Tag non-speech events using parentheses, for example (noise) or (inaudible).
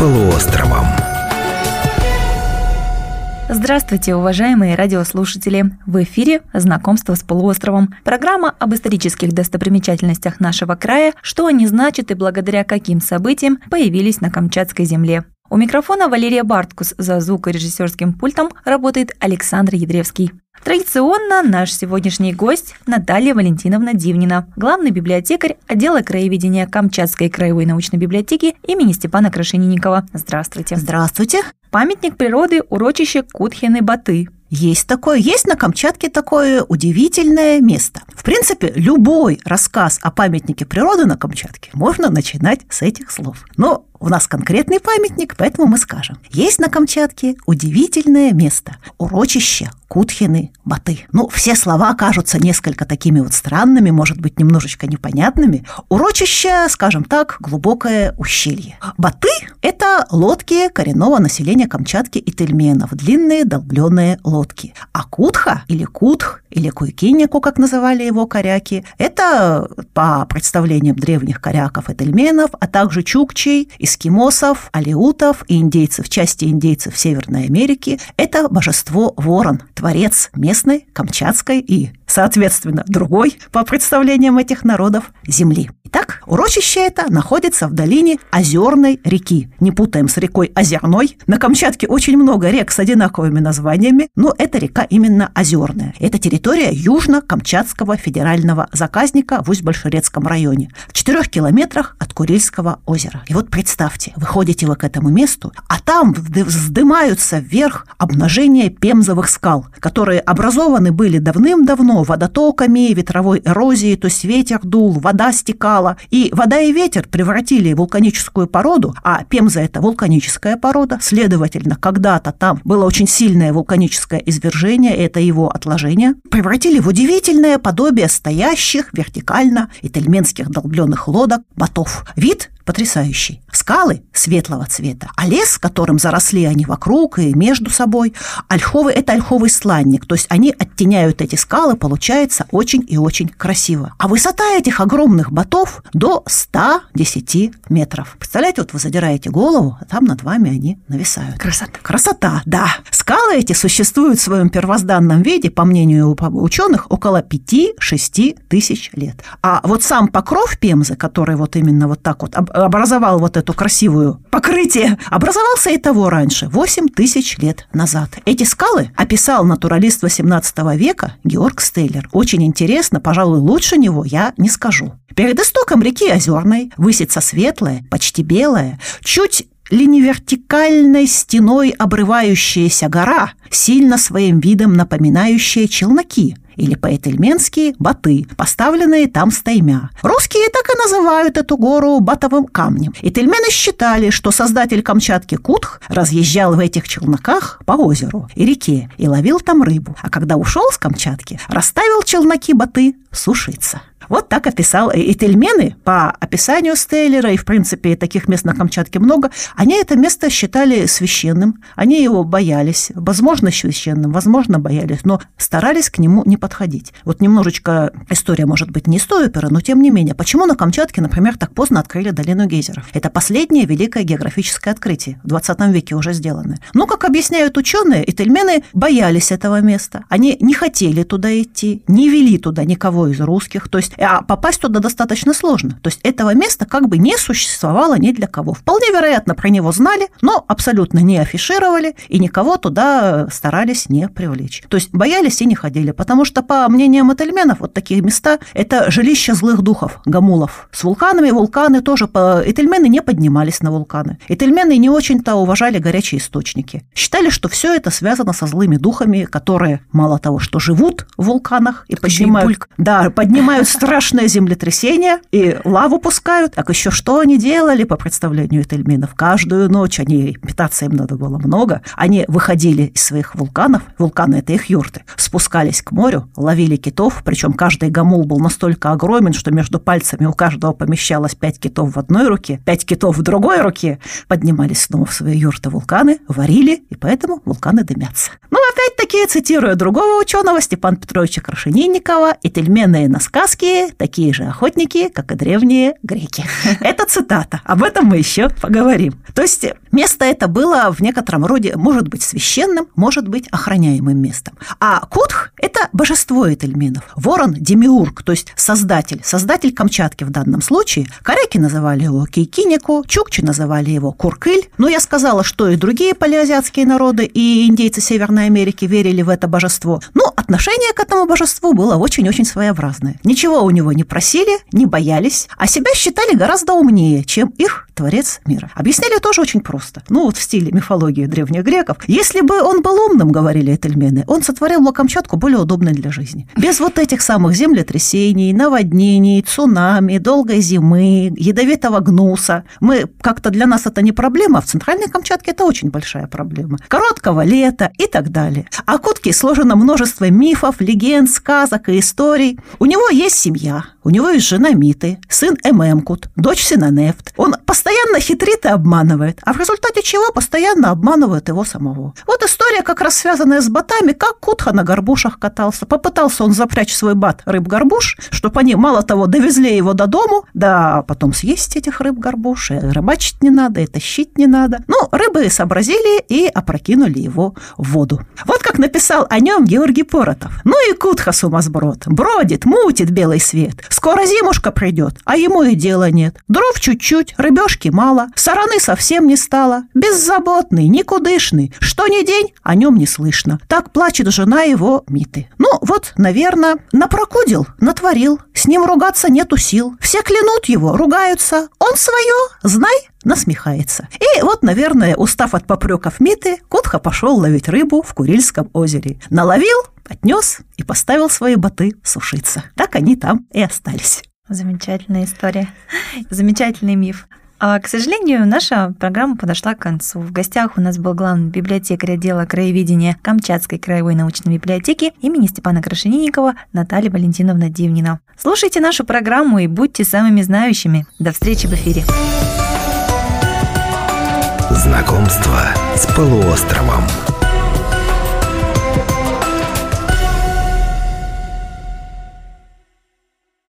полуостровом. Здравствуйте, уважаемые радиослушатели! В эфире «Знакомство с полуостровом» – программа об исторических достопримечательностях нашего края, что они значат и благодаря каким событиям появились на Камчатской земле. У микрофона Валерия Барткус, за звукорежиссерским пультом работает Александр Едревский. Традиционно наш сегодняшний гость Наталья Валентиновна Дивнина, главный библиотекарь отдела краеведения Камчатской краевой научной библиотеки имени Степана Крашенинникова. Здравствуйте. Здравствуйте. Памятник природы урочище Кутхины-Баты. Есть такое, есть на Камчатке такое удивительное место. В принципе, любой рассказ о памятнике природы на Камчатке можно начинать с этих слов. Но у нас конкретный памятник, поэтому мы скажем. Есть на Камчатке удивительное место – урочище Кутхины Баты. Ну, все слова кажутся несколько такими вот странными, может быть, немножечко непонятными. Урочище, скажем так, глубокое ущелье. Баты – это лодки коренного населения Камчатки и Тельменов, длинные долбленные лодки. А Кутха или Кутх или Куйкиннику, как называли его коряки, это по представлениям древних коряков и тельменов, а также чукчей и эскимосов, алеутов и индейцев, части индейцев Северной Америки – это божество Ворон, творец местной, камчатской и, соответственно, другой, по представлениям этих народов, земли. Итак, урочище это находится в долине Озерной реки. Не путаем с рекой Озерной. На Камчатке очень много рек с одинаковыми названиями, но эта река именно Озерная. Это территория Южно-Камчатского федерального заказника в Усть-Большерецком районе, в четырех километрах от Курильского озера. И вот представьте, выходите вы к этому месту, а там вздымаются вверх обнажения пемзовых скал, которые образованы были давным-давно водотоками, ветровой эрозией, то есть ветер дул, вода стекала, упала, и вода и ветер превратили вулканическую породу, а Пемза – это вулканическая порода, следовательно, когда-то там было очень сильное вулканическое извержение, это его отложение, превратили в удивительное подобие стоящих вертикально итальменских долбленных лодок ботов. Вид потрясающий. Скалы светлого цвета, а лес, которым заросли они вокруг и между собой, ольховый – это ольховый сланник, то есть они оттеняют эти скалы, получается очень и очень красиво. А высота этих огромных ботов до 110 метров. Представляете, вот вы задираете голову, а там над вами они нависают. Красота. Красота, да. Скалы эти существуют в своем первозданном виде, по мнению ученых, около 5-6 тысяч лет. А вот сам покров Пемзы, который вот именно вот так вот образовал вот эту красивую покрытие, образовался и того раньше, 8 тысяч лет назад. Эти скалы описал натуралист 18 века Георг Стейлер. Очень интересно, пожалуй, лучше него я не скажу. Перед истоком реки Озерной высится светлая, почти белая, чуть ли не вертикальной стеной обрывающаяся гора, сильно своим видом напоминающая челноки – или по-этельменски «баты», поставленные там стаймя. Русские так и называют эту гору батовым камнем. Этельмены считали, что создатель Камчатки Кутх разъезжал в этих челноках по озеру и реке и ловил там рыбу, а когда ушел с Камчатки, расставил челноки баты сушиться. Вот так описал и Тельмены по описанию Стейлера, и, в принципе, таких мест на Камчатке много. Они это место считали священным, они его боялись, возможно, священным, возможно, боялись, но старались к нему не подходить. Вот немножечко история, может быть, не из той оперы, но тем не менее. Почему на Камчатке, например, так поздно открыли долину гейзеров? Это последнее великое географическое открытие, в 20 веке уже сделанное. Но, как объясняют ученые, итальмены боялись этого места. Они не хотели туда идти, не вели туда никого из русских. То есть а попасть туда достаточно сложно. То есть этого места как бы не существовало ни для кого. Вполне вероятно, про него знали, но абсолютно не афишировали и никого туда старались не привлечь. То есть боялись и не ходили, потому что, по мнениям этельменов, вот такие места – это жилища злых духов, гамулов. С вулканами вулканы тоже, по... этельмены не поднимались на вулканы. Этельмены не очень-то уважали горячие источники. Считали, что все это связано со злыми духами, которые мало того, что живут в вулканах и поднимают, да, поднимают страшное землетрясение и лаву пускают. Так еще что они делали по представлению Этельминов? Каждую ночь они, питаться им надо было много, они выходили из своих вулканов, вулканы – это их юрты, спускались к морю, ловили китов, причем каждый гамул был настолько огромен, что между пальцами у каждого помещалось пять китов в одной руке, пять китов в другой руке, поднимались снова в свои юрты вулканы, варили, и поэтому вулканы дымятся. Ну, опять-таки, цитируя другого ученого Степана Петровича Крашенинникова, «Этельменные на сказки такие же охотники, как и древние греки. (laughs) Это цитата. Об этом мы еще поговорим. То есть место это было в некотором роде, может быть, священным, может быть, охраняемым местом. А Кутх – это божество Этельминов. Ворон – демиург, то есть создатель, создатель Камчатки в данном случае. Коряки называли его Кейкинику, чукчи называли его Куркыль. Но я сказала, что и другие палеазиатские народы, и индейцы Северной Америки верили в это божество. Но отношение к этому божеству было очень-очень своеобразное. Ничего у него не просили, не боялись, а себя считали гораздо умнее, чем их творец мира. Объясняли тоже очень просто. Ну, вот в стиле мифологии древних греков. Если бы он был умным, говорили этельмены, он сотворил бы Камчатку более удобной для жизни. Без вот этих самых землетрясений, наводнений, цунами, долгой зимы, ядовитого гнуса. Мы как-то для нас это не проблема, а в Центральной Камчатке это очень большая проблема. Короткого лета и так далее. А Кутки сложено множество мифов, легенд, сказок и историй. У него есть семья, у него есть жена Миты, сын Эмемкут, дочь Синанефт. Он постоянно хитрит и обманывает, а в результате чего постоянно обманывает его самого. Вот история как раз связанная с ботами, как Кутха на горбушах катался. Попытался он запрячь свой бат рыб-горбуш, чтобы они, мало того, довезли его до дому, да потом съесть этих рыб-горбуш, и рыбачить не надо, и тащить не надо. Ну, рыбы сообразили и опрокинули его в воду. Вот как написал о нем Георгий Поротов. Ну и Кутха сумасброд. Бродит, мутит белый свет. Скоро зимушка придет, а ему и дела нет. Дров чуть-чуть, рыбешки мало, сараны совсем не стало. Беззаботный, никудышный, что ни день о нем не слышно. Так плачет жена его Миты. Ну вот, наверное, напрокудил, натворил. С ним ругаться нету сил. Все клянут его, ругаются. Он свое, знай, насмехается. И вот, наверное, устав от попреков Миты, Котха пошел ловить рыбу в Курильском озере. Наловил, отнес и поставил свои боты сушиться. Так они там и остались. Замечательная история. Замечательный миф. А, к сожалению, наша программа подошла к концу. В гостях у нас был главный библиотекарь отдела краеведения Камчатской краевой научной библиотеки имени Степана Крашенинникова Наталья Валентиновна Дивнина. Слушайте нашу программу и будьте самыми знающими. До встречи в эфире. Знакомство с полуостровом.